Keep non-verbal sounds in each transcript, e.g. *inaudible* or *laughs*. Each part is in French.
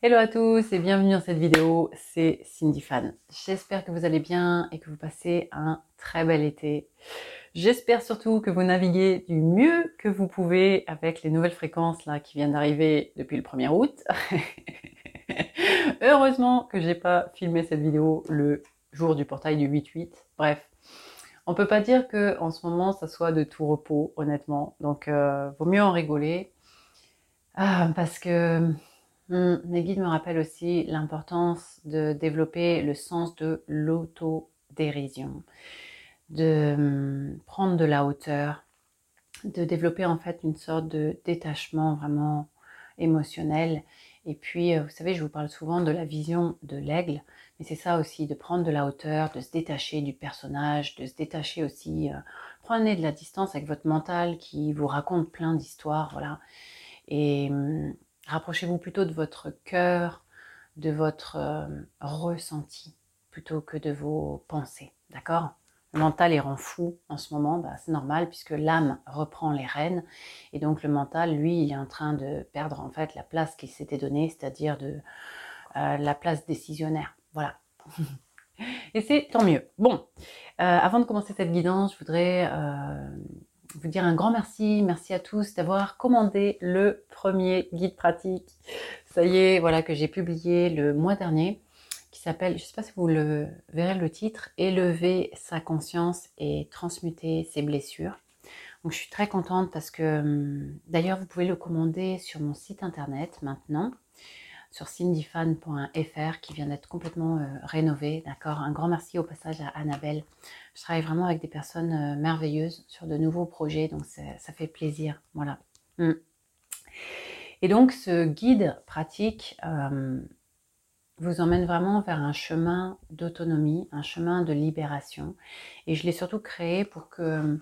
Hello à tous et bienvenue dans cette vidéo, c'est Cindy Fan. J'espère que vous allez bien et que vous passez un très bel été. J'espère surtout que vous naviguez du mieux que vous pouvez avec les nouvelles fréquences là qui viennent d'arriver depuis le 1er août. *laughs* Heureusement que j'ai pas filmé cette vidéo le jour du portail du 8-8. Bref, on peut pas dire que en ce moment ça soit de tout repos, honnêtement. Donc euh, vaut mieux en rigoler. Ah, parce que Guides me rappellent aussi l'importance de développer le sens de l'autodérision, de hmm, prendre de la hauteur, de développer en fait une sorte de détachement vraiment émotionnel. Et puis, euh, vous savez, je vous parle souvent de la vision de l'aigle, mais c'est ça aussi, de prendre de la hauteur, de se détacher du personnage, de se détacher aussi, euh, prenez de la distance avec votre mental qui vous raconte plein d'histoires, voilà. Et hmm, Rapprochez-vous plutôt de votre cœur, de votre euh, ressenti, plutôt que de vos pensées. D'accord? Le mental est rend fou en ce moment, bah, c'est normal puisque l'âme reprend les rênes. Et donc le mental, lui, il est en train de perdre en fait la place qu'il s'était donnée, c'est-à-dire de euh, la place décisionnaire. Voilà. *laughs* Et c'est tant mieux. Bon, euh, avant de commencer cette guidance, je voudrais vous dire un grand merci. Merci à tous d'avoir commandé le premier guide pratique. Ça y est, voilà que j'ai publié le mois dernier qui s'appelle, je ne sais pas si vous le verrez le titre, Élever sa conscience et transmuter ses blessures. Donc je suis très contente parce que hum, d'ailleurs vous pouvez le commander sur mon site internet maintenant sur cindyfan.fr qui vient d'être complètement euh, rénové. D'accord? Un grand merci au passage à Annabelle. Je travaille vraiment avec des personnes euh, merveilleuses sur de nouveaux projets, donc ça fait plaisir. Voilà. Mm. Et donc ce guide pratique euh, vous emmène vraiment vers un chemin d'autonomie, un chemin de libération. Et je l'ai surtout créé pour que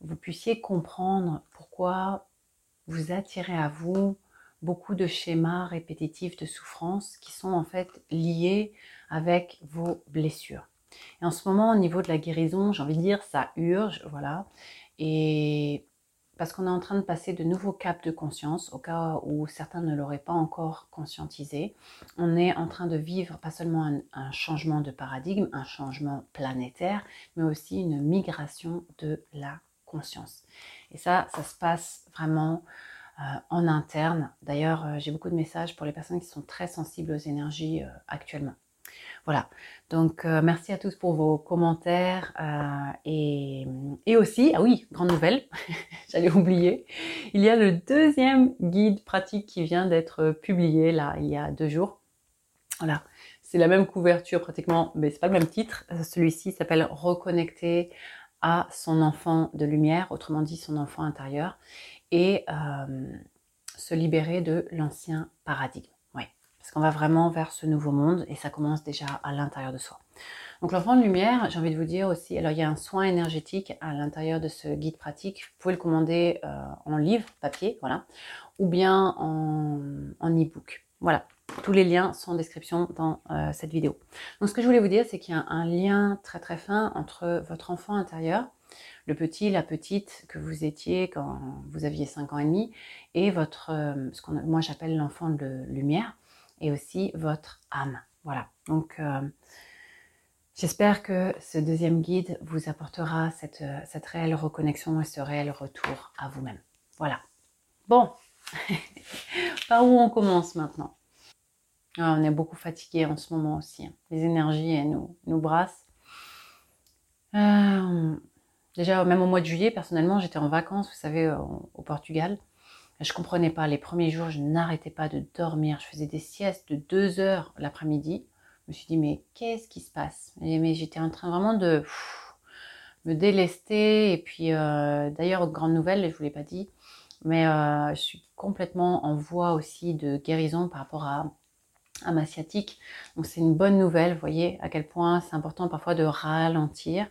vous puissiez comprendre pourquoi vous attirez à vous beaucoup de schémas répétitifs de souffrance qui sont en fait liés avec vos blessures. Et en ce moment, au niveau de la guérison, j'ai envie de dire, ça urge, voilà. Et parce qu'on est en train de passer de nouveaux caps de conscience, au cas où certains ne l'auraient pas encore conscientisé. On est en train de vivre pas seulement un, un, changement de paradigme, un changement planétaire, mais aussi une migration de la conscience. Et ça, ça se passe vraiment euh, en interne. D'ailleurs, euh, j'ai beaucoup de messages pour les personnes qui sont très sensibles aux énergies euh, actuellement. Voilà, donc merci à tous pour vos commentaires et, et, aussi, ah oui, grande nouvelle, *laughs* j'allais oublier, il y a le deuxième guide pratique qui vient d'être publié là il y a deux jours. Voilà, c'est la même couverture pratiquement, mais c'est pas le même titre. Celui-ci s'appelle Reconnecter à son enfant de lumière, autrement dit son enfant intérieur et euh, se libérer de l'ancien paradigme. Oui, parce qu'on va vraiment vers ce nouveau monde et ça commence déjà à l'intérieur de soi. Donc l'enfant de lumière, j'ai envie de vous dire aussi, alors il y a un soin énergétique à l'intérieur de ce guide pratique. Vous pouvez le commander euh, en livre, papier, voilà, ou bien en, en e-book. Voilà, tous les liens sont en description dans euh, cette vidéo. Donc ce que je voulais vous dire, c'est qu'il y a un lien très très fin entre votre enfant intérieur le petit, la petite que vous étiez quand vous aviez 5 ans et demi, et votre, euh, ce qu'on moi j'appelle l'enfant de lumière, et aussi votre âme. Voilà. Donc, euh, j'espère que ce deuxième guide vous apportera cette, cette réelle reconnexion et ce réel retour à vous-même. Voilà. Bon, *laughs* par où on commence maintenant? On est beaucoup fatigué en ce moment aussi. Hein. Les énergies elles nous, nous brassent. Déjà, même au mois de juillet, personnellement, j'étais en vacances, vous savez, au Portugal. Je comprenais pas. Les premiers jours, je n'arrêtais pas de dormir. Je faisais des siestes de deux heures l'après-midi. Je me suis dit, mais qu'est-ce qui se passe? Mais j'étais en train vraiment de me délester. Et puis, euh, d'ailleurs, grande nouvelle, je vous l'ai pas dit, mais euh, je suis complètement en voie aussi de guérison par rapport à à ma sciatique. Donc c'est une bonne nouvelle, vous voyez à quel point c'est important parfois de ralentir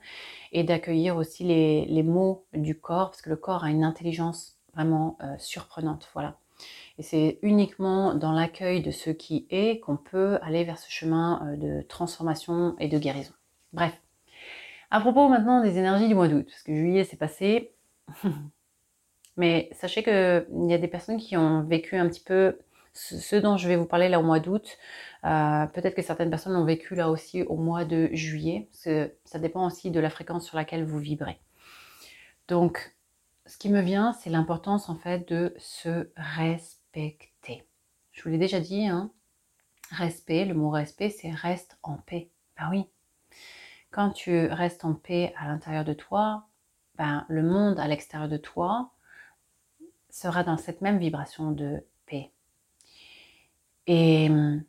et d'accueillir aussi les, les, mots du corps, parce que le corps a une intelligence vraiment euh, surprenante. Voilà. Et c'est uniquement dans l'accueil de ce qui est qu'on peut aller vers ce chemin euh, de transformation et de guérison. Bref. À propos maintenant des énergies du mois d'août, parce que juillet s'est passé. *laughs* Mais sachez qu'il y a des personnes qui ont vécu un petit peu ce dont je vais vous parler là au mois d'août, euh, peut-être que certaines personnes l'ont vécu là aussi au mois de juillet, parce que ça dépend aussi de la fréquence sur laquelle vous vibrez. Donc, ce qui me vient, c'est l'importance en fait de se respecter. Je vous l'ai déjà dit, hein, respect, le mot respect, c'est reste en paix. Ben oui. Quand tu restes en paix à l'intérieur de toi, ben, le monde à l'extérieur de toi sera dans cette même vibration de. Et hum,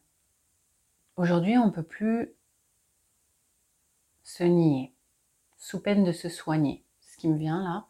aujourd'hui, on ne peut plus se nier, sous peine de se soigner. Ce qui me vient là.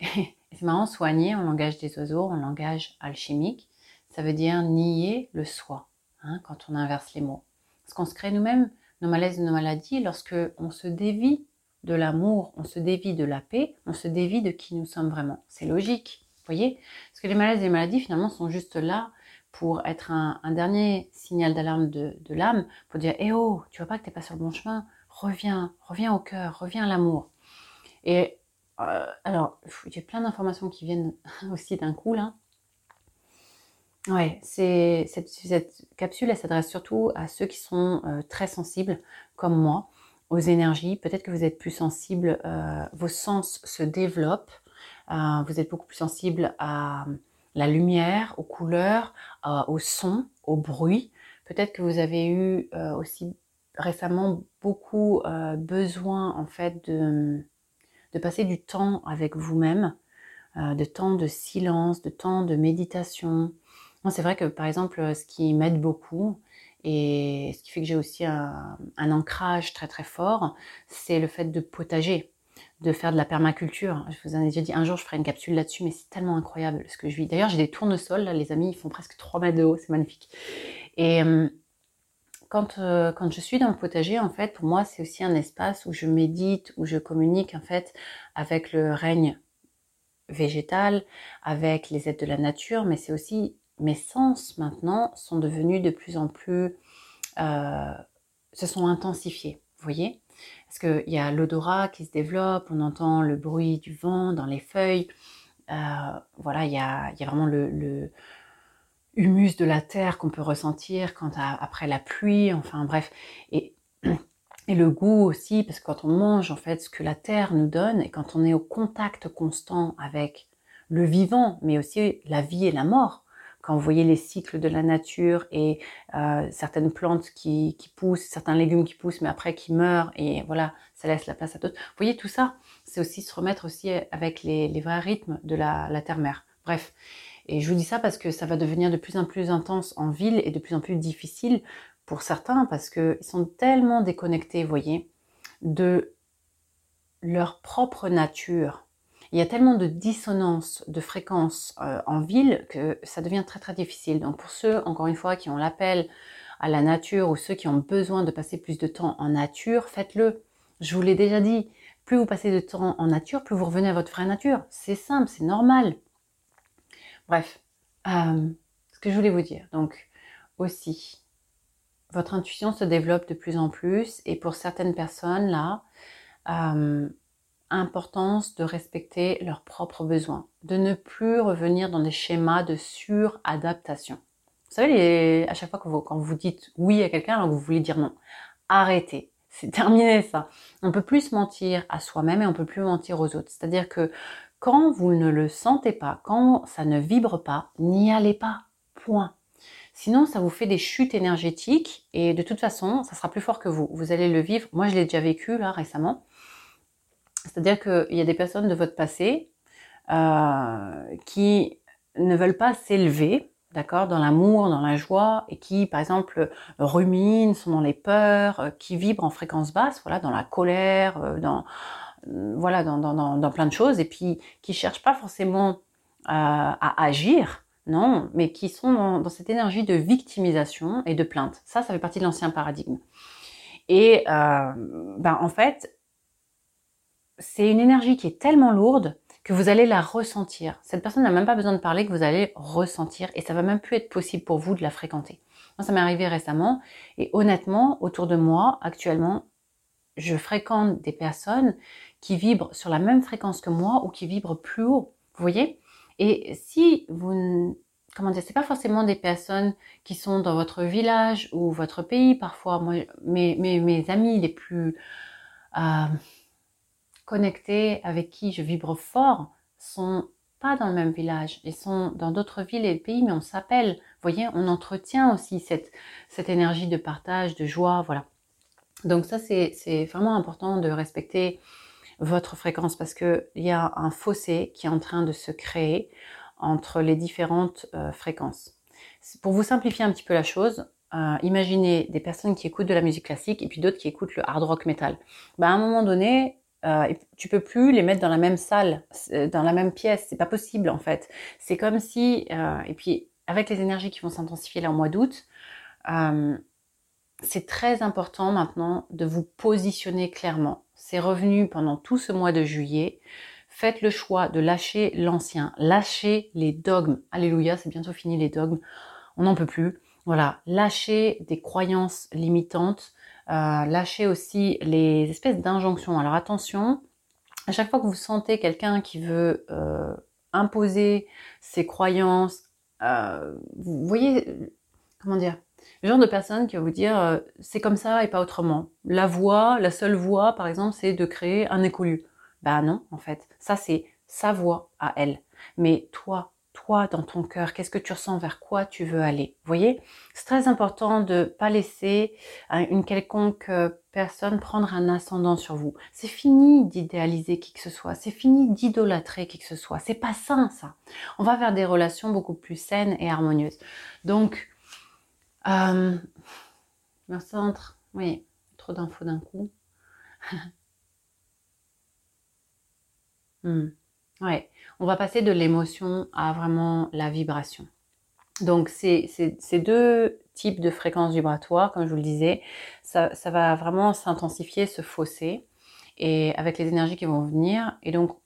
*laughs* C'est marrant, soigner en langage des oiseaux, en langage alchimique, ça veut dire nier le soi, hein, quand on inverse les mots. Parce qu'on se crée nous-mêmes nos malaises et nos maladies lorsque on se dévie de l'amour, on se dévie de la paix, on se dévie de qui nous sommes vraiment. C'est logique, vous voyez? Parce que les malaises et les maladies, finalement, sont juste là pour être un, dernier signal d'alarme de, l'âme, pour dire Eh oh, tu vois pas que tu n'es pas sur le bon chemin Reviens, reviens au cœur, reviens à l'amour. Et euh, alors, j'ai plein d'informations qui viennent *laughs* aussi d'un coup là. Ouais, c'est cette, capsule, elle s'adresse surtout à ceux qui sont euh, très sensibles, comme moi, aux énergies. Peut-être que vous êtes plus sensible, euh, vos sens se développent, vous êtes beaucoup plus sensible à la lumière, aux couleurs, au son, au bruit. Peut-être que vous avez eu aussi récemment beaucoup besoin en fait de de passer du temps avec vous-même, euh, de temps de silence, de temps de méditation. c'est vrai que par exemple, ce qui m'aide beaucoup et ce qui fait que j'ai aussi un, ancrage très très fort, c'est le fait de potager, de faire de la permaculture. Je vous en ai déjà dit un jour, je ferai une capsule là-dessus, mais c'est tellement incroyable ce que je vis. D'ailleurs, j'ai des tournesols, là, les amis, ils font presque 3 mètres de haut, c'est magnifique. Et euh, quand, euh, quand je suis dans le potager, en fait, pour moi, c'est aussi un espace où je médite, où je communique, en fait, avec le règne végétal, avec les êtres de la nature, mais c'est aussi mes sens maintenant sont devenus de plus en plus, euh, se sont intensifiés, vous voyez? Parce qu'il y a l'odorat qui se développe, on entend le bruit du vent dans les feuilles, euh, voilà, il y a, y a vraiment le, le humus de la terre qu'on peut ressentir quand après la pluie, enfin bref. Et, et le goût aussi, parce que quand on mange en fait ce que la terre nous donne, et quand on est au contact constant avec le vivant, mais aussi la vie et la mort, quand vous voyez les cycles de la nature et euh, certaines plantes qui, qui, poussent, certains légumes qui poussent, mais après qui meurent, et voilà, ça laisse la place à d'autres. Vous voyez tout ça, c'est aussi se remettre aussi avec les, les vrais rythmes de la, la terre-mère. Bref, et je vous dis ça parce que ça va devenir de plus en plus intense en ville et de plus en plus difficile pour certains parce qu'ils sont tellement déconnectés, vous voyez, de leur propre nature. Il y a tellement de dissonance de fréquences euh, en ville que ça devient très très difficile. Donc pour ceux, encore une fois, qui ont l'appel à la nature ou ceux qui ont besoin de passer plus de temps en nature, faites-le. Je vous l'ai déjà dit, plus vous passez de temps en nature, plus vous revenez à votre vraie nature. C'est simple, c'est normal. Bref, euh, ce que je voulais vous dire, donc aussi, votre intuition se développe de plus en plus et pour certaines personnes là, euh, importance de respecter leurs propres besoins, de ne plus revenir dans des schémas de suradaptation. Vous savez, à chaque fois que vous, quand vous dites oui à quelqu'un alors que vous voulez dire non, arrêtez. *laughs* C'est terminé ça. On peut plus se mentir à soi-même et on peut plus mentir aux autres. C'est-à-dire que quand vous ne le sentez pas, quand ça ne vibre pas, n'y allez pas. Point. Sinon, ça vous fait des chutes énergétiques et de toute façon, ça sera plus fort que vous. Vous allez le vivre. Moi, je l'ai déjà vécu là récemment. C'est-à-dire qu'il y a des personnes de votre passé euh, qui ne veulent pas s'élever, d'accord, dans l'amour, dans la joie, et qui, par exemple, ruminent, sont dans les peurs, euh, qui vibrent en fréquence basse, voilà, dans la colère, euh, dans euh, voilà, dans, dans, dans, plein de choses, et puis qui cherchent pas forcément euh, à agir, non, mais qui sont dans, cette énergie de victimisation et de plainte. Ça, ça fait partie de l'ancien paradigme. Et euh, ben, en fait, c'est une énergie qui est tellement lourde que vous allez la ressentir. Cette personne n'a même pas besoin de parler, que vous allez ressentir, et ça va même plus être possible pour vous de la fréquenter. Moi, ça m'est arrivé récemment, et honnêtement, autour de moi, actuellement, je fréquente des personnes qui vibrent sur la même fréquence que moi ou qui vibrent plus haut. Vous voyez? Et si vous comment dire, c'est pas forcément des personnes qui sont dans votre village ou votre pays. Parfois, moi, mes, mes, amis les plus euh, connectés, avec qui je vibre fort, sont pas dans le même village. Ils sont dans d'autres villes et pays, mais on s'appelle. Vous voyez, on entretient aussi cette, cette énergie de partage, de joie, voilà. Donc ça, c'est vraiment important de respecter votre fréquence parce qu'il y a un fossé qui est en train de se créer entre les différentes euh, fréquences. Pour vous simplifier un petit peu la chose, euh, imaginez des personnes qui écoutent de la musique classique et puis d'autres qui écoutent le hard rock metal. Bah, à un moment donné, euh, tu peux plus les mettre dans la même salle, euh, dans la même pièce. C'est pas possible en fait. C'est comme si, euh, et puis avec les énergies qui vont s'intensifier là au mois d'août, c'est très important maintenant de vous positionner clairement. C'est revenu pendant tout ce mois de juillet. Faites le choix de lâcher l'ancien, lâchez les dogmes. Alléluia, c'est bientôt fini les dogmes. On n'en peut plus. Voilà, lâchez des croyances limitantes, euh, lâchez aussi les espèces d'injonctions. Alors attention, à chaque fois que vous sentez quelqu'un qui veut euh, imposer ses croyances, euh, vous voyez, comment dire, le genre de personne qui va vous dire c'est comme ça et pas autrement. La voie, la seule voie, par exemple, c'est de créer un écolu. Ben non, en fait, ça c'est sa voie à elle. Mais toi, toi dans ton cœur, qu'est-ce que tu ressens, vers quoi tu veux aller. Vous voyez, c'est très important de pas laisser euh, une quelconque euh, personne prendre un ascendant sur vous. C'est fini d'idéaliser qui que ce soit, c'est fini d'idolâtrer qui que ce soit. C'est pas sain ça. On va vers des relations beaucoup plus saines et harmonieuses. Donc, euh, me centre, oui, trop d'infos d'un coup. *laughs* hmm. Ouais, on va passer de l'émotion à vraiment la vibration. Donc, ces, deux types de fréquences vibratoires, comme je vous le disais, ça, ça va vraiment s'intensifier, se fausser, et avec les énergies qui vont venir. Et donc,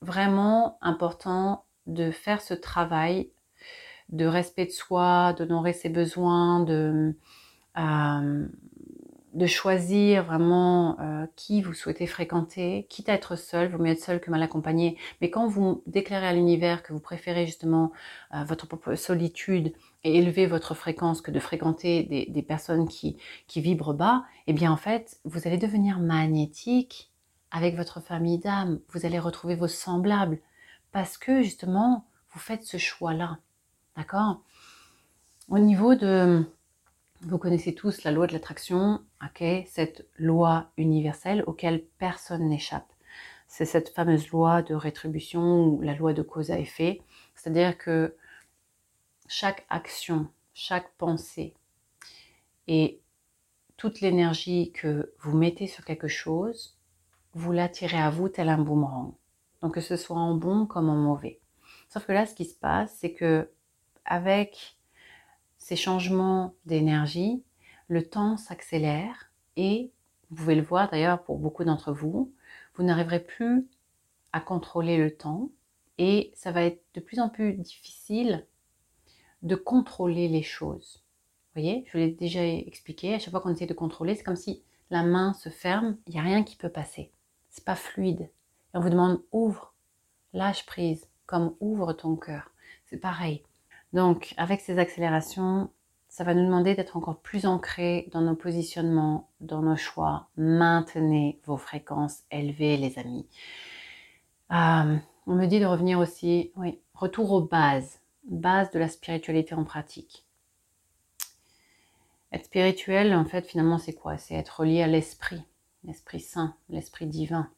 vraiment important de faire ce travail de respect de soi, d'honorer ses besoins, de, euh, de choisir vraiment euh, qui vous souhaitez fréquenter, quitte à être seul, vaut mieux être seul que mal accompagné. Mais quand vous déclarez à l'univers que vous préférez justement euh, votre propre solitude et élever votre fréquence que de fréquenter des, personnes qui, qui vibrent bas, eh bien en fait, vous allez devenir magnétique avec votre famille d'âme. Vous allez retrouver vos semblables parce que justement, vous faites ce choix-là. D'accord? Au niveau de vous connaissez tous la loi de l'attraction, ok? Cette loi universelle auquel personne n'échappe. C'est cette fameuse loi de rétribution ou la loi de cause à effet. C'est-à-dire que chaque action, chaque pensée et toute l'énergie que vous mettez sur quelque chose, vous l'attirez à vous tel un boomerang. Donc que ce soit en bon comme en mauvais. Sauf que là, ce qui se passe, c'est que avec ces changements d'énergie, le temps s'accélère et, vous pouvez le voir d'ailleurs pour beaucoup d'entre vous, vous n'arriverez plus à contrôler le temps et ça va être de plus en plus difficile de contrôler les choses. Vous voyez, je vous l'ai déjà expliqué, à chaque fois qu'on essaie de contrôler, c'est comme si la main se ferme, il n'y a rien qui peut passer. C'est pas fluide. Et on vous demande ouvre, lâche prise, comme ouvre ton cœur. C'est pareil. Donc, avec ces accélérations, ça va nous demander d'être encore plus ancrés dans nos positionnements, dans nos choix. Maintenez vos fréquences élevées, les amis. Euh, on me dit de revenir aussi, oui, retour aux bases, bases de la spiritualité en pratique. Être spirituel, en fait, finalement, c'est quoi? C'est être relié à l'esprit, l'esprit saint, l'esprit divin.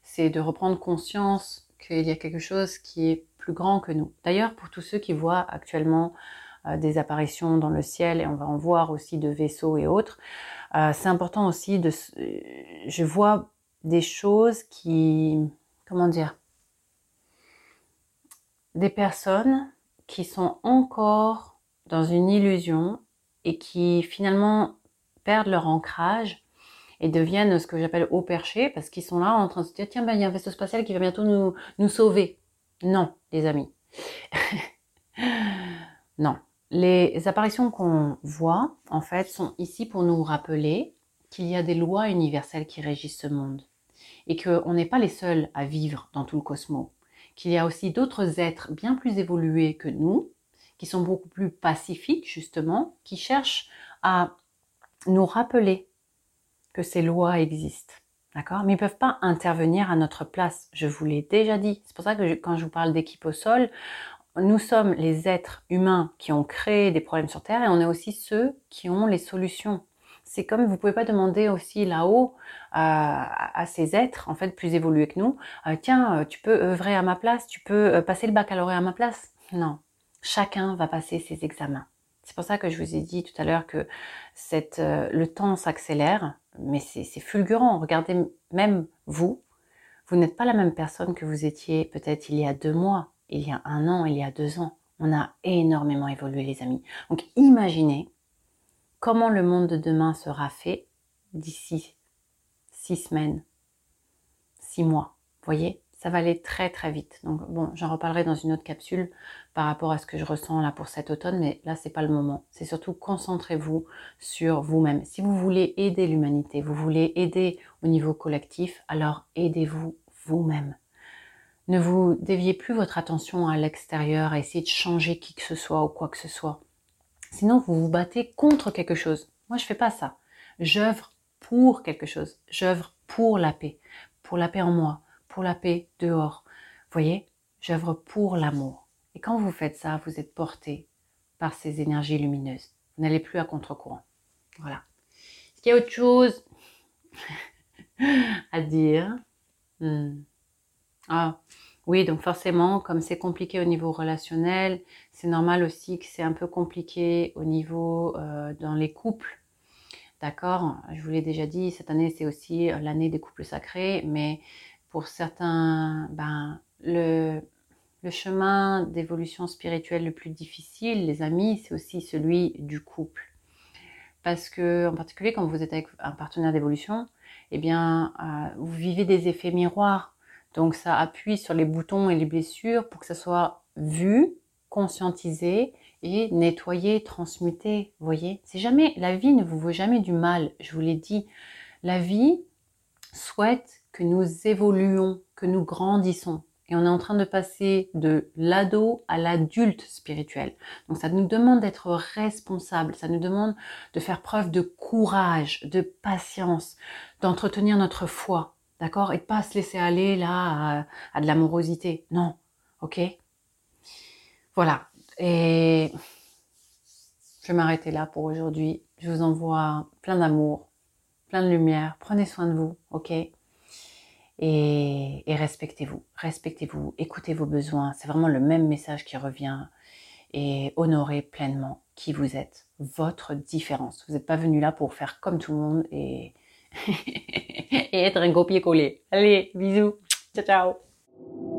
C'est de reprendre conscience qu'il y a quelque chose qui est plus grand que nous. D'ailleurs, pour tous ceux qui voient actuellement euh, des apparitions dans le ciel, et on va en voir aussi de vaisseaux et autres, euh, c'est important aussi de... Je vois des choses qui... Comment dire Des personnes qui sont encore dans une illusion et qui finalement perdent leur ancrage et deviennent ce que j'appelle haut perché parce qu'ils sont là en train de se dire tiens ben il y a un vaisseau spatial qui va bientôt nous, nous sauver. Non, les amis. *laughs* non. Les apparitions qu'on voit, en fait, sont ici pour nous rappeler qu'il y a des lois universelles qui régissent ce monde et qu'on n'est pas les seuls à vivre dans tout le cosmos, qu'il y a aussi d'autres êtres bien plus évolués que nous, qui sont beaucoup plus pacifiques justement, qui cherchent à nous rappeler que ces lois existent. D'accord? Mais ils ne peuvent pas intervenir à notre place. Je vous l'ai déjà dit. C'est pour ça que quand je vous parle d'équipe au sol, nous sommes les êtres humains qui ont créé des problèmes sur Terre et on est aussi ceux qui ont les solutions. C'est comme vous pouvez pas demander aussi là-haut euh, à, ces êtres en fait plus évolués que nous, euh, tiens, euh, tu peux œuvrer à ma place, tu peux passer le baccalauréat à ma place. Non, chacun va passer ses examens. C'est pour ça que je vous ai dit tout à l'heure que le temps s'accélère, mais c'est fulgurant. Regardez même vous, vous n'êtes pas la même personne que vous étiez peut-être il y a deux mois, il y a un an, il y a deux ans. On a énormément évolué les amis. Donc imaginez comment le monde de demain sera fait d'ici six semaines, six mois. Voyez, ça va aller très très vite. Donc bon, j'en reparlerai dans une autre capsule par rapport à ce que je ressens là pour cet automne, mais là c'est pas le moment. C'est surtout concentrez-vous sur vous-même. Si vous voulez aider l'humanité, vous voulez aider au niveau collectif, alors aidez-vous vous-même. Ne vous déviez plus votre attention à l'extérieur, à essayer de changer qui que ce soit ou quoi que ce soit. Sinon, vous vous battez contre quelque chose. Moi, je fais pas ça. J'œuvre pour quelque chose. J'œuvre pour la paix. Pour la paix en moi. Pour la paix dehors. Vous voyez? J'œuvre pour l'amour. Et quand vous faites ça, vous êtes porté par ces énergies lumineuses. Vous n'allez plus à contre-courant. Voilà. Est-ce qu'il y a autre chose *laughs* à dire? Hmm. Ah, oui, donc forcément, comme c'est compliqué au niveau relationnel, c'est normal aussi que c'est un peu compliqué au niveau euh, dans les couples. D'accord? Je vous l'ai déjà dit, cette année c'est aussi euh, l'année des couples sacrés, mais pour certains, ben, le, chemin d'évolution spirituelle le plus difficile, les amis, c'est aussi celui du couple. Parce que, en particulier, quand vous êtes avec un partenaire d'évolution, eh bien, euh, vous vivez des effets miroirs donc ça appuie sur les boutons et les blessures pour que ça soit vu, conscientisé et nettoyé, transmuté. Vous voyez, c'est jamais la vie ne vous vaut jamais du mal. Je vous l'ai dit, la vie souhaite que nous évoluons, que nous grandissons. Et on est en train de passer de l'ado à l'adulte spirituel. Donc ça nous demande d'être responsable, ça nous demande de faire preuve de courage, de patience, d'entretenir notre foi. D'accord? Et de pas se laisser aller là à, de l'amorosité. Non. Ok? Voilà. Et je vais m'arrêter là pour aujourd'hui. Je vous envoie plein d'amour, plein de lumière. Prenez soin de vous, ok? Et, respectez-vous. Respectez-vous. Écoutez vos besoins. C'est vraiment le même message qui revient. Et honorez pleinement qui vous êtes, votre différence. Vous n'êtes pas venu là pour faire comme tout le monde et *laughs* et être un copier-coller. Allez, bisous. Ciao, ciao.